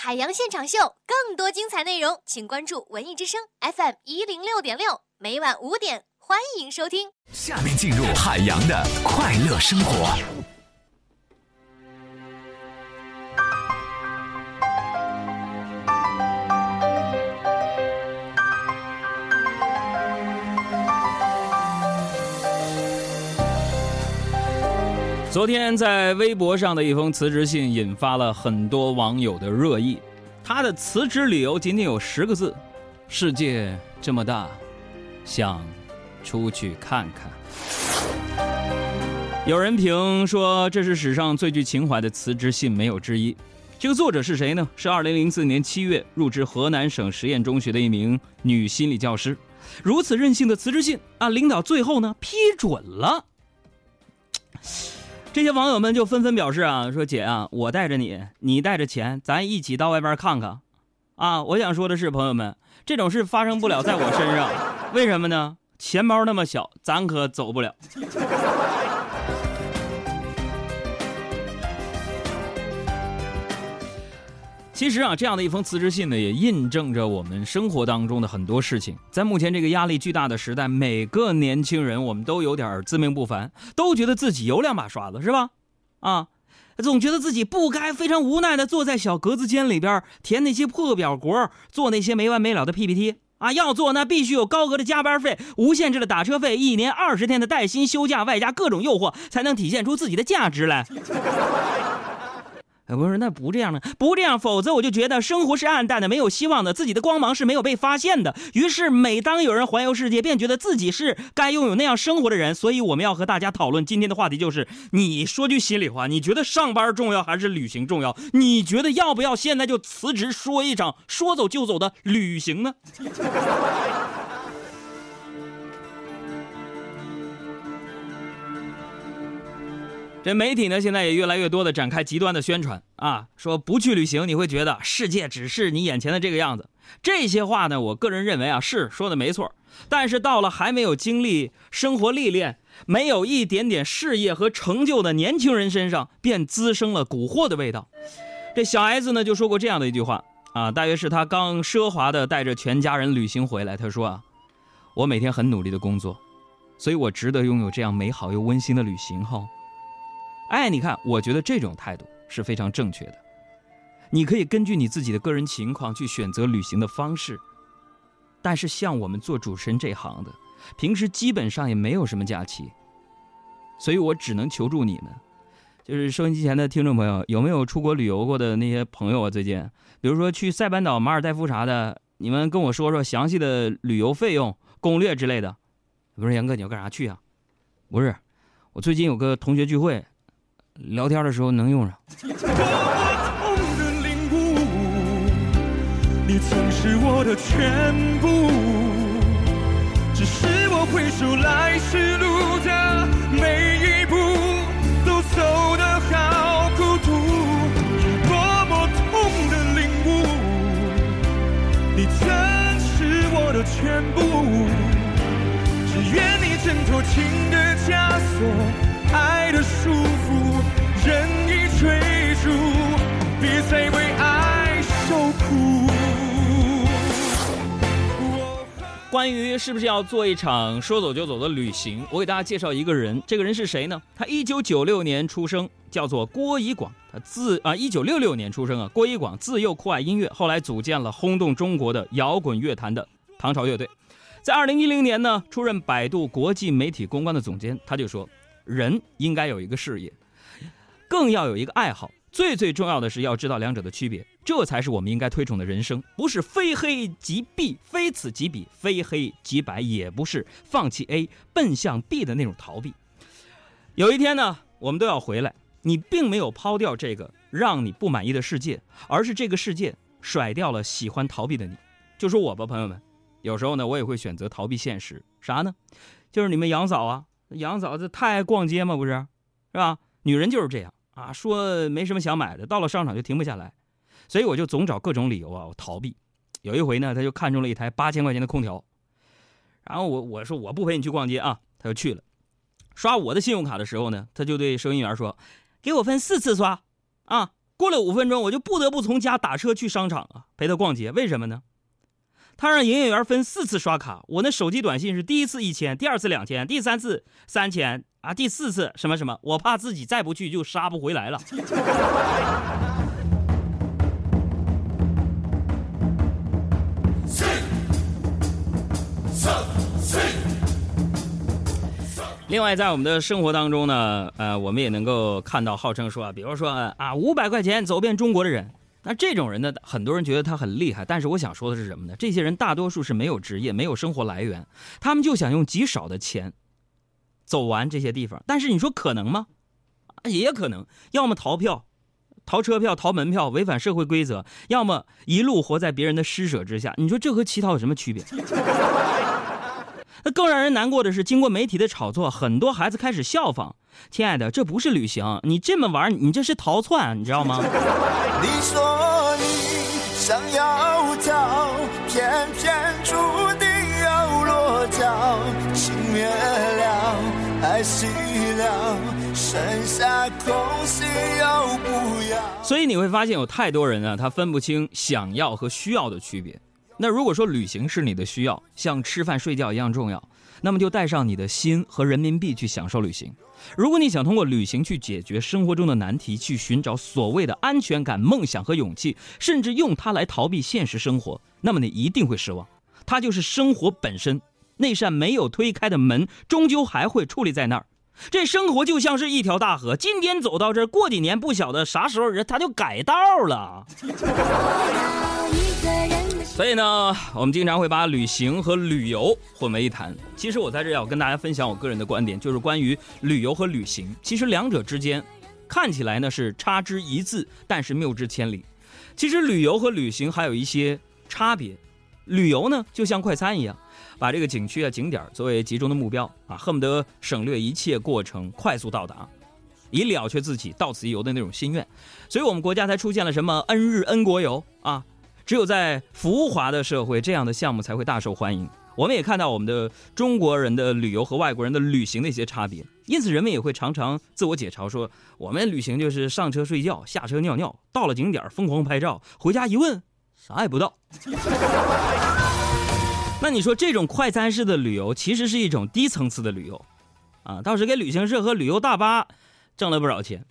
海洋现场秀，更多精彩内容，请关注文艺之声 FM 一零六点六，每晚五点，欢迎收听。下面进入海洋的快乐生活。昨天在微博上的一封辞职信引发了很多网友的热议。他的辞职理由仅仅有十个字：“世界这么大，想出去看看。”有人评说这是史上最具情怀的辞职信，没有之一。这个作者是谁呢？是2004年7月入职河南省实验中学的一名女心理教师。如此任性的辞职信啊，领导最后呢批准了。这些网友们就纷纷表示啊，说姐啊，我带着你，你带着钱，咱一起到外边看看，啊，我想说的是，朋友们，这种事发生不了在我身上，为什么呢？钱包那么小，咱可走不了。其实啊，这样的一封辞职信呢，也印证着我们生活当中的很多事情。在目前这个压力巨大的时代，每个年轻人我们都有点自命不凡，都觉得自己有两把刷子，是吧？啊，总觉得自己不该非常无奈的坐在小格子间里边填那些破表格，做那些没完没了的 PPT 啊。要做那必须有高额的加班费、无限制的打车费、一年二十天的带薪休假，外加各种诱惑，才能体现出自己的价值来。哎，不是，那不这样呢？不这样，否则我就觉得生活是暗淡的，没有希望的，自己的光芒是没有被发现的。于是，每当有人环游世界，便觉得自己是该拥有那样生活的人。所以，我们要和大家讨论今天的话题，就是你说句心里话，你觉得上班重要还是旅行重要？你觉得要不要现在就辞职，说一场说走就走的旅行呢？这媒体呢，现在也越来越多的展开极端的宣传啊，说不去旅行，你会觉得世界只是你眼前的这个样子。这些话呢，我个人认为啊，是说的没错。但是到了还没有经历生活历练、没有一点点事业和成就的年轻人身上，便滋生了蛊惑的味道。这小 S 呢，就说过这样的一句话啊，大约是他刚奢华的带着全家人旅行回来，他说啊，我每天很努力的工作，所以我值得拥有这样美好又温馨的旅行哈。哎，你看，我觉得这种态度是非常正确的。你可以根据你自己的个人情况去选择旅行的方式。但是像我们做主持人这行的，平时基本上也没有什么假期，所以我只能求助你们，就是收音机前的听众朋友，有没有出国旅游过的那些朋友啊？最近，比如说去塞班岛、马尔代夫啥的，你们跟我说说详细的旅游费用、攻略之类的。不是杨哥，你要干啥去啊？不是，我最近有个同学聚会。聊天的时候能用上。你曾是我的全部，只是我回首来时路的每一步都走得好孤独，多么痛的领悟，你曾是我的全部，只愿你挣脱情的枷锁，爱的束缚。关于是不是要做一场说走就走的旅行，我给大家介绍一个人。这个人是谁呢？他一九九六年出生，叫做郭以广。他自啊一九六六年出生啊，郭以广自幼酷爱音乐，后来组建了轰动中国的摇滚乐坛的唐朝乐队。在二零一零年呢，出任百度国际媒体公关的总监。他就说，人应该有一个事业。更要有一个爱好，最最重要的是要知道两者的区别，这才是我们应该推崇的人生，不是非黑即 B，非此即彼，非黑即白，也不是放弃 A 奔向 B 的那种逃避。有一天呢，我们都要回来，你并没有抛掉这个让你不满意的世界，而是这个世界甩掉了喜欢逃避的你。就说我吧，朋友们，有时候呢，我也会选择逃避现实，啥呢？就是你们杨嫂啊，杨嫂子太爱逛街嘛，不是，是吧？女人就是这样。啊，说没什么想买的，到了商场就停不下来，所以我就总找各种理由啊，我逃避。有一回呢，他就看中了一台八千块钱的空调，然后我我说我不陪你去逛街啊，他就去了。刷我的信用卡的时候呢，他就对收银员说：“给我分四次刷，啊，过了五分钟，我就不得不从家打车去商场啊，陪他逛街。为什么呢？他让营业员分四次刷卡，我那手机短信是第一次一千，第二次两千，第三次三千啊，第四次什么什么，我怕自己再不去就杀不回来了。另外，在我们的生活当中呢，呃，我们也能够看到号称说啊，比如说啊，五百块钱走遍中国的人，那这种人呢，很多人觉得他很厉害。但是我想说的是什么呢？这些人大多数是没有职业、没有生活来源，他们就想用极少的钱走完这些地方。但是你说可能吗？也可能，要么逃票、逃车票、逃门票，违反社会规则；要么一路活在别人的施舍之下。你说这和乞讨有什么区别？那更让人难过的是，经过媒体的炒作，很多孩子开始效仿。亲爱的，这不是旅行，你这么玩，你这是逃窜，你知道吗？你说你想要逃，偏偏注定要落脚。情灭了，爱熄了，剩下空心要不要？所以你会发现，有太多人啊，他分不清想要和需要的区别。那如果说旅行是你的需要，像吃饭睡觉一样重要，那么就带上你的心和人民币去享受旅行。如果你想通过旅行去解决生活中的难题，去寻找所谓的安全感、梦想和勇气，甚至用它来逃避现实生活，那么你一定会失望。它就是生活本身，那扇没有推开的门，终究还会矗立在那儿。这生活就像是一条大河，今天走到这儿，过几年不晓得啥时候人他就改道了。所以呢，我们经常会把旅行和旅游混为一谈。其实我在这要跟大家分享我个人的观点，就是关于旅游和旅行，其实两者之间看起来呢是差之一字，但是谬之千里。其实旅游和旅行还有一些差别。旅游呢就像快餐一样，把这个景区啊景点作为集中的目标啊，恨不得省略一切过程，快速到达，以了却自己到此一游的那种心愿。所以我们国家才出现了什么 N 日 N 国游啊。只有在浮华的社会，这样的项目才会大受欢迎。我们也看到我们的中国人的旅游和外国人的旅行的一些差别，因此人们也会常常自我解嘲说：我们旅行就是上车睡觉，下车尿尿，到了景点疯狂拍照，回家一问啥也不到。那你说这种快餐式的旅游其实是一种低层次的旅游，啊，倒是给旅行社和旅游大巴挣了不少钱。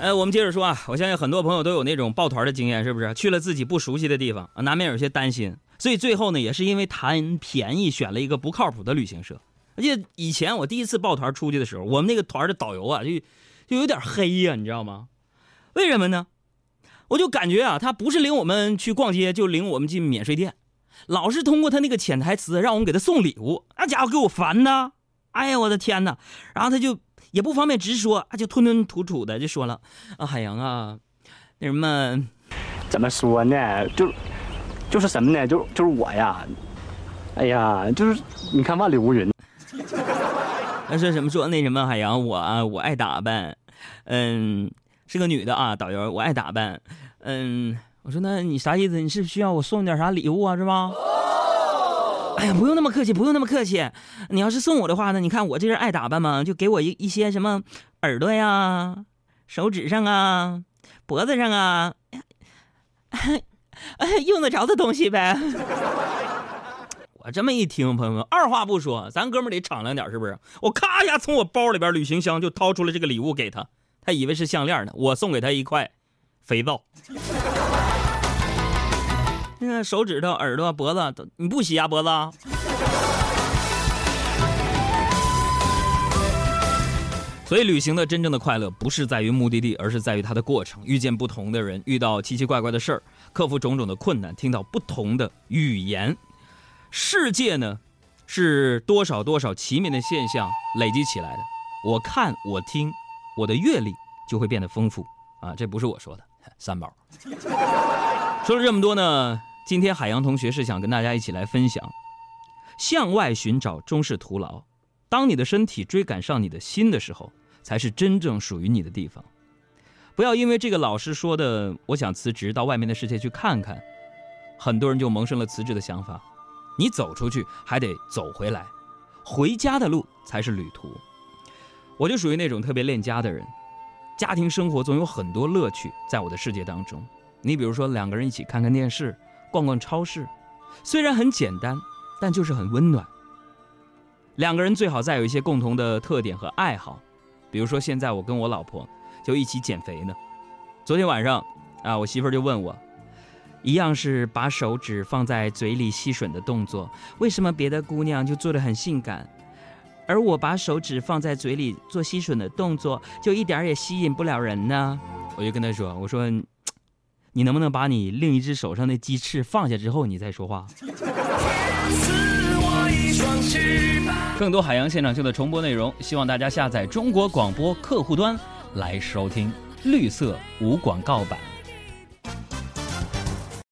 呃，我们接着说啊，我相信很多朋友都有那种抱团的经验，是不是？去了自己不熟悉的地方，难免有些担心，所以最后呢，也是因为贪便宜，选了一个不靠谱的旅行社。而且以前我第一次抱团出去的时候，我们那个团的导游啊，就就有点黑呀，你知道吗？为什么呢？我就感觉啊，他不是领我们去逛街，就领我们进免税店，老是通过他那个潜台词让我们给他送礼物，那家伙给我烦的，哎呀，我的天哪！然后他就。也不方便直说，就吞吞吐吐的就说了：“啊，海洋啊，那什么，怎么说呢？就就是什么呢？就就是我呀，哎呀，就是你看万里无云。他说什么说那什么海洋，我啊，我爱打扮，嗯，是个女的啊，导游，我爱打扮，嗯，我说那你啥意思？你是需要我送你点啥礼物啊？是吧？”哎呀，不用那么客气，不用那么客气。你要是送我的话呢？你看我这人爱打扮嘛，就给我一一些什么耳朵呀、手指上啊、脖子上啊，用得着的东西呗。我这么一听，朋友们，二话不说，咱哥们得敞亮点，是不是？我咔一下从我包里边旅行箱就掏出了这个礼物给他，他以为是项链呢，我送给他一块肥皂。那手指头、耳朵、脖子都你不洗啊？脖子。所以，旅行的真正的快乐不是在于目的地，而是在于它的过程。遇见不同的人，遇到奇奇怪怪的事儿，克服种种的困难，听到不同的语言。世界呢，是多少多少奇妙的现象累积起来的。我看，我听，我的阅历就会变得丰富啊！这不是我说的，三宝。说了这么多呢。今天海洋同学是想跟大家一起来分享，向外寻找终是徒劳。当你的身体追赶上你的心的时候，才是真正属于你的地方。不要因为这个老师说的“我想辞职到外面的世界去看看”，很多人就萌生了辞职的想法。你走出去还得走回来，回家的路才是旅途。我就属于那种特别恋家的人，家庭生活总有很多乐趣在我的世界当中。你比如说两个人一起看看电视、逛逛超市，虽然很简单，但就是很温暖。两个人最好再有一些共同的特点和爱好，比如说现在我跟我老婆就一起减肥呢。昨天晚上啊，我媳妇儿就问我，一样是把手指放在嘴里吸吮的动作，为什么别的姑娘就做得很性感，而我把手指放在嘴里做吸吮的动作，就一点也吸引不了人呢？我就跟她说，我说，你能不能把你另一只手上的鸡翅放下之后，你再说话？更多海洋现场秀的重播内容，希望大家下载中国广播客户端来收听绿色无广告版。